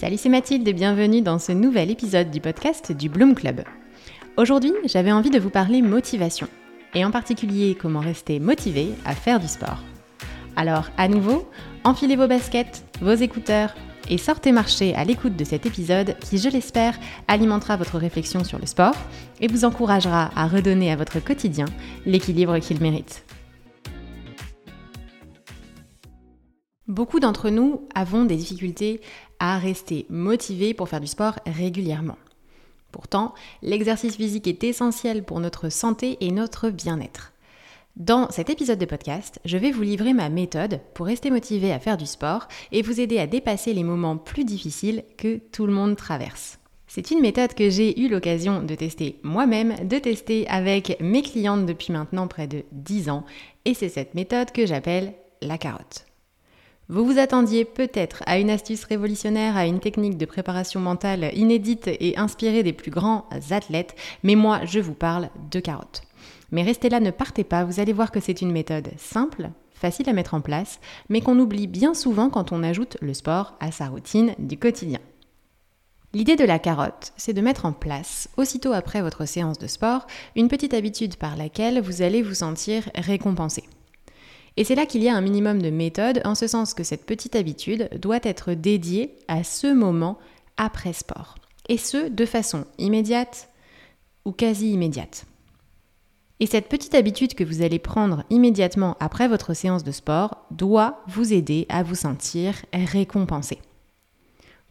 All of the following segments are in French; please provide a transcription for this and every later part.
Salut, c'est Mathilde et bienvenue dans ce nouvel épisode du podcast du Bloom Club. Aujourd'hui, j'avais envie de vous parler motivation, et en particulier comment rester motivé à faire du sport. Alors, à nouveau, enfilez vos baskets, vos écouteurs et sortez marcher à l'écoute de cet épisode qui, je l'espère, alimentera votre réflexion sur le sport et vous encouragera à redonner à votre quotidien l'équilibre qu'il mérite. Beaucoup d'entre nous avons des difficultés à rester motivés pour faire du sport régulièrement. Pourtant, l'exercice physique est essentiel pour notre santé et notre bien-être. Dans cet épisode de podcast, je vais vous livrer ma méthode pour rester motivé à faire du sport et vous aider à dépasser les moments plus difficiles que tout le monde traverse. C'est une méthode que j'ai eu l'occasion de tester moi-même, de tester avec mes clientes depuis maintenant près de 10 ans, et c'est cette méthode que j'appelle la carotte. Vous vous attendiez peut-être à une astuce révolutionnaire, à une technique de préparation mentale inédite et inspirée des plus grands athlètes, mais moi je vous parle de carottes. Mais restez là, ne partez pas, vous allez voir que c'est une méthode simple, facile à mettre en place, mais qu'on oublie bien souvent quand on ajoute le sport à sa routine du quotidien. L'idée de la carotte, c'est de mettre en place, aussitôt après votre séance de sport, une petite habitude par laquelle vous allez vous sentir récompensé. Et c'est là qu'il y a un minimum de méthode, en ce sens que cette petite habitude doit être dédiée à ce moment après sport. Et ce, de façon immédiate ou quasi immédiate. Et cette petite habitude que vous allez prendre immédiatement après votre séance de sport doit vous aider à vous sentir récompensé.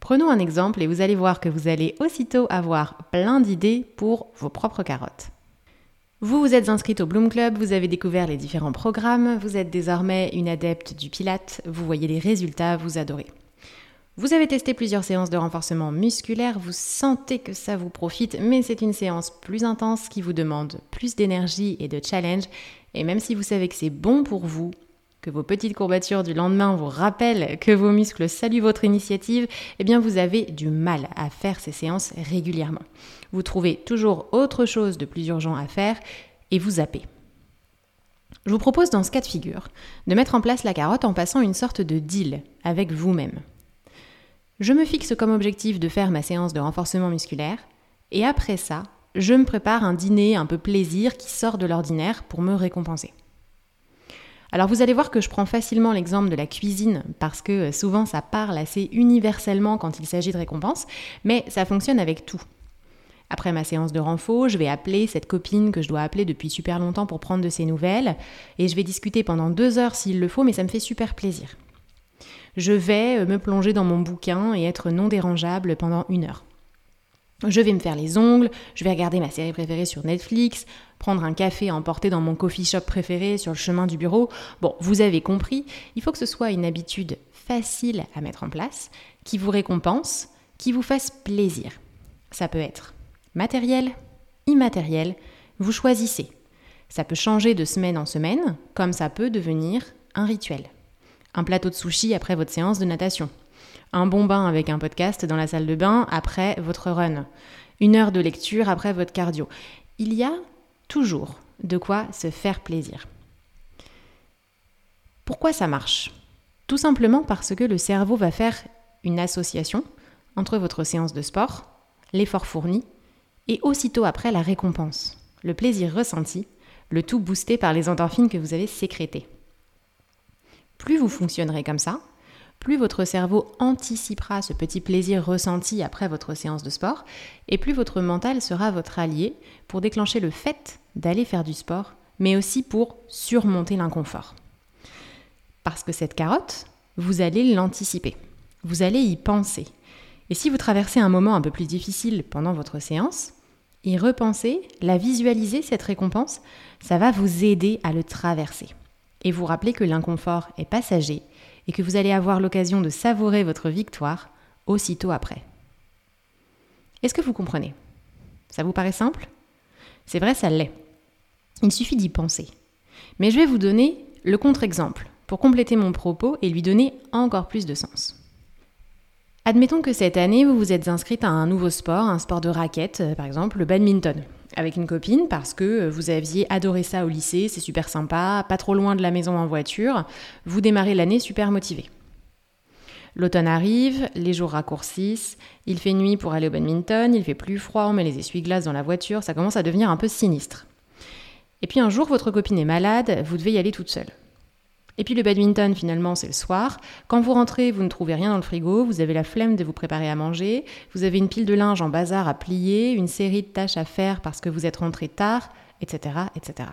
Prenons un exemple et vous allez voir que vous allez aussitôt avoir plein d'idées pour vos propres carottes. Vous vous êtes inscrite au Bloom Club, vous avez découvert les différents programmes, vous êtes désormais une adepte du Pilate, vous voyez les résultats, vous adorez. Vous avez testé plusieurs séances de renforcement musculaire, vous sentez que ça vous profite, mais c'est une séance plus intense qui vous demande plus d'énergie et de challenge. Et même si vous savez que c'est bon pour vous, que vos petites courbatures du lendemain vous rappellent que vos muscles saluent votre initiative, eh bien vous avez du mal à faire ces séances régulièrement. Vous trouvez toujours autre chose de plus urgent à faire et vous zappez. Je vous propose dans ce cas de figure de mettre en place la carotte en passant une sorte de deal avec vous-même. Je me fixe comme objectif de faire ma séance de renforcement musculaire et après ça, je me prépare un dîner un peu plaisir qui sort de l'ordinaire pour me récompenser. Alors vous allez voir que je prends facilement l'exemple de la cuisine parce que euh, souvent ça parle assez universellement quand il s'agit de récompense, mais ça fonctionne avec tout. Après ma séance de renfort, je vais appeler cette copine que je dois appeler depuis super longtemps pour prendre de ses nouvelles et je vais discuter pendant deux heures s'il le faut, mais ça me fait super plaisir. Je vais euh, me plonger dans mon bouquin et être non dérangeable pendant une heure. Je vais me faire les ongles, je vais regarder ma série préférée sur Netflix, prendre un café à emporter dans mon coffee shop préféré sur le chemin du bureau. Bon, vous avez compris, il faut que ce soit une habitude facile à mettre en place, qui vous récompense, qui vous fasse plaisir. Ça peut être matériel, immatériel, vous choisissez. Ça peut changer de semaine en semaine, comme ça peut devenir un rituel. Un plateau de sushi après votre séance de natation un bon bain avec un podcast dans la salle de bain après votre run, une heure de lecture après votre cardio. Il y a toujours de quoi se faire plaisir. Pourquoi ça marche? Tout simplement parce que le cerveau va faire une association entre votre séance de sport, l'effort fourni, et aussitôt après la récompense, le plaisir ressenti, le tout boosté par les endorphines que vous avez sécrétées. Plus vous fonctionnerez comme ça, plus votre cerveau anticipera ce petit plaisir ressenti après votre séance de sport, et plus votre mental sera votre allié pour déclencher le fait d'aller faire du sport, mais aussi pour surmonter l'inconfort. Parce que cette carotte, vous allez l'anticiper, vous allez y penser. Et si vous traversez un moment un peu plus difficile pendant votre séance, y repenser, la visualiser, cette récompense, ça va vous aider à le traverser. Et vous rappeler que l'inconfort est passager et que vous allez avoir l'occasion de savourer votre victoire aussitôt après. Est-ce que vous comprenez? Ça vous paraît simple? C'est vrai, ça l'est. Il suffit d'y penser. Mais je vais vous donner le contre-exemple pour compléter mon propos et lui donner encore plus de sens. Admettons que cette année, vous vous êtes inscrite à un nouveau sport, un sport de raquette, euh, par exemple le badminton avec une copine parce que euh, vous aviez adoré ça au lycée, c'est super sympa, pas trop loin de la maison en voiture, vous démarrez l'année super motivé. L'automne arrive, les jours raccourcissent, il fait nuit pour aller au badminton, il fait plus froid, on met les essuie-glaces dans la voiture, ça commence à devenir un peu sinistre. Et puis un jour, votre copine est malade, vous devez y aller toute seule. Et puis le badminton, finalement, c'est le soir. Quand vous rentrez, vous ne trouvez rien dans le frigo, vous avez la flemme de vous préparer à manger, vous avez une pile de linge en bazar à plier, une série de tâches à faire parce que vous êtes rentré tard, etc., etc.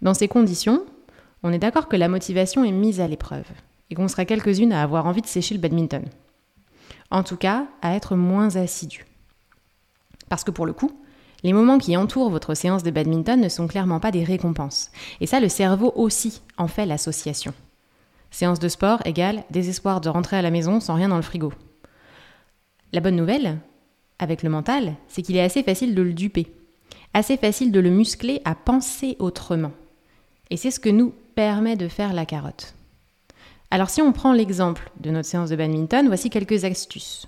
Dans ces conditions, on est d'accord que la motivation est mise à l'épreuve et qu'on sera quelques-unes à avoir envie de sécher le badminton. En tout cas, à être moins assidu. Parce que pour le coup, les moments qui entourent votre séance de badminton ne sont clairement pas des récompenses. Et ça, le cerveau aussi en fait l'association. Séance de sport égale désespoir de rentrer à la maison sans rien dans le frigo. La bonne nouvelle, avec le mental, c'est qu'il est assez facile de le duper. Assez facile de le muscler à penser autrement. Et c'est ce que nous permet de faire la carotte. Alors si on prend l'exemple de notre séance de badminton, voici quelques astuces.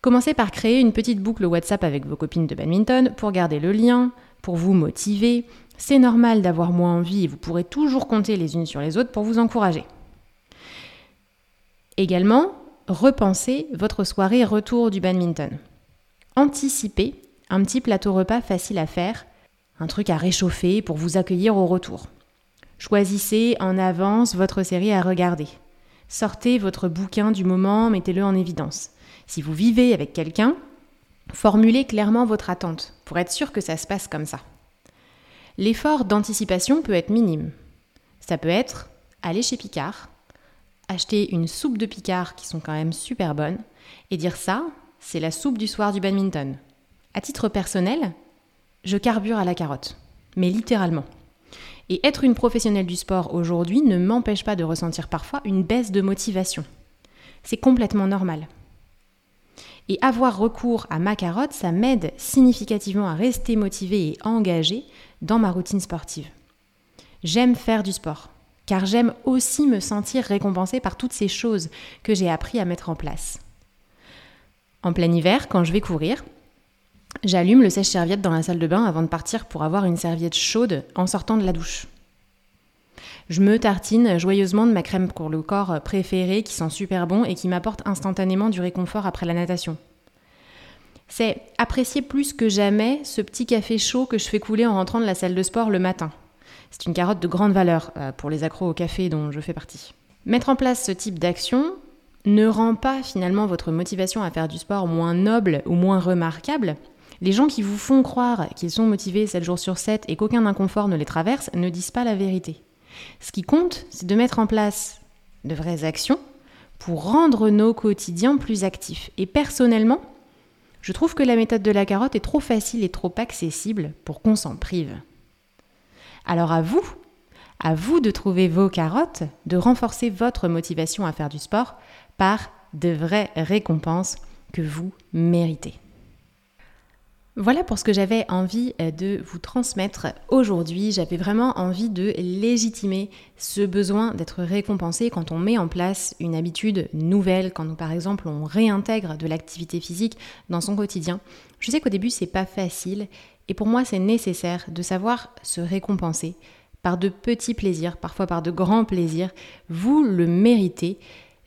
Commencez par créer une petite boucle WhatsApp avec vos copines de badminton pour garder le lien, pour vous motiver. C'est normal d'avoir moins envie et vous pourrez toujours compter les unes sur les autres pour vous encourager. Également, repensez votre soirée retour du badminton. Anticipez un petit plateau repas facile à faire, un truc à réchauffer pour vous accueillir au retour. Choisissez en avance votre série à regarder. Sortez votre bouquin du moment, mettez-le en évidence. Si vous vivez avec quelqu'un, formulez clairement votre attente pour être sûr que ça se passe comme ça. L'effort d'anticipation peut être minime. Ça peut être aller chez Picard, acheter une soupe de Picard qui sont quand même super bonnes, et dire ça, c'est la soupe du soir du badminton. À titre personnel, je carbure à la carotte, mais littéralement. Et être une professionnelle du sport aujourd'hui ne m'empêche pas de ressentir parfois une baisse de motivation. C'est complètement normal. Et avoir recours à ma carotte, ça m'aide significativement à rester motivée et engagée dans ma routine sportive. J'aime faire du sport, car j'aime aussi me sentir récompensée par toutes ces choses que j'ai appris à mettre en place. En plein hiver, quand je vais courir, j'allume le sèche-serviette dans la salle de bain avant de partir pour avoir une serviette chaude en sortant de la douche. Je me tartine joyeusement de ma crème pour le corps préférée qui sent super bon et qui m'apporte instantanément du réconfort après la natation. C'est apprécier plus que jamais ce petit café chaud que je fais couler en rentrant de la salle de sport le matin. C'est une carotte de grande valeur euh, pour les accros au café dont je fais partie. Mettre en place ce type d'action ne rend pas finalement votre motivation à faire du sport moins noble ou moins remarquable. Les gens qui vous font croire qu'ils sont motivés 7 jours sur 7 et qu'aucun inconfort ne les traverse ne disent pas la vérité. Ce qui compte, c'est de mettre en place de vraies actions pour rendre nos quotidiens plus actifs. Et personnellement, je trouve que la méthode de la carotte est trop facile et trop accessible pour qu'on s'en prive. Alors à vous, à vous de trouver vos carottes, de renforcer votre motivation à faire du sport par de vraies récompenses que vous méritez. Voilà pour ce que j'avais envie euh, de vous transmettre aujourd'hui. J'avais vraiment envie de légitimer ce besoin d'être récompensé quand on met en place une habitude nouvelle, quand par exemple on réintègre de l'activité physique dans son quotidien. Je sais qu'au début c'est pas facile et pour moi c'est nécessaire de savoir se récompenser par de petits plaisirs, parfois par de grands plaisirs. Vous le méritez.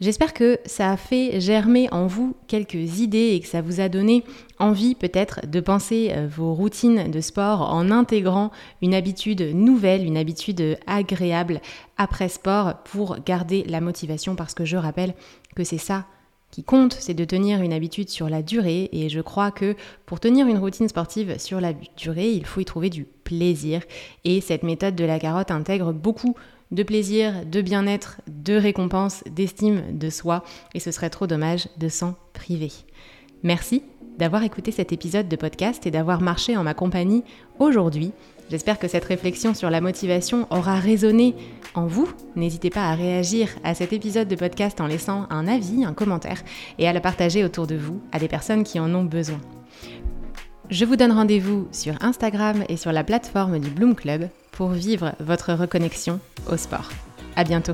J'espère que ça a fait germer en vous quelques idées et que ça vous a donné envie peut-être de penser euh, vos routines de sport en intégrant une habitude nouvelle, une habitude agréable après sport pour garder la motivation. Parce que je rappelle que c'est ça qui compte, c'est de tenir une habitude sur la durée. Et je crois que pour tenir une routine sportive sur la durée, il faut y trouver du plaisir. Et cette méthode de la carotte intègre beaucoup de plaisir, de bien-être, de récompense, d'estime de soi, et ce serait trop dommage de s'en priver. Merci d'avoir écouté cet épisode de podcast et d'avoir marché en ma compagnie aujourd'hui. J'espère que cette réflexion sur la motivation aura résonné en vous. N'hésitez pas à réagir à cet épisode de podcast en laissant un avis, un commentaire et à le partager autour de vous à des personnes qui en ont besoin. Je vous donne rendez-vous sur Instagram et sur la plateforme du Bloom Club pour vivre votre reconnexion au sport. À bientôt!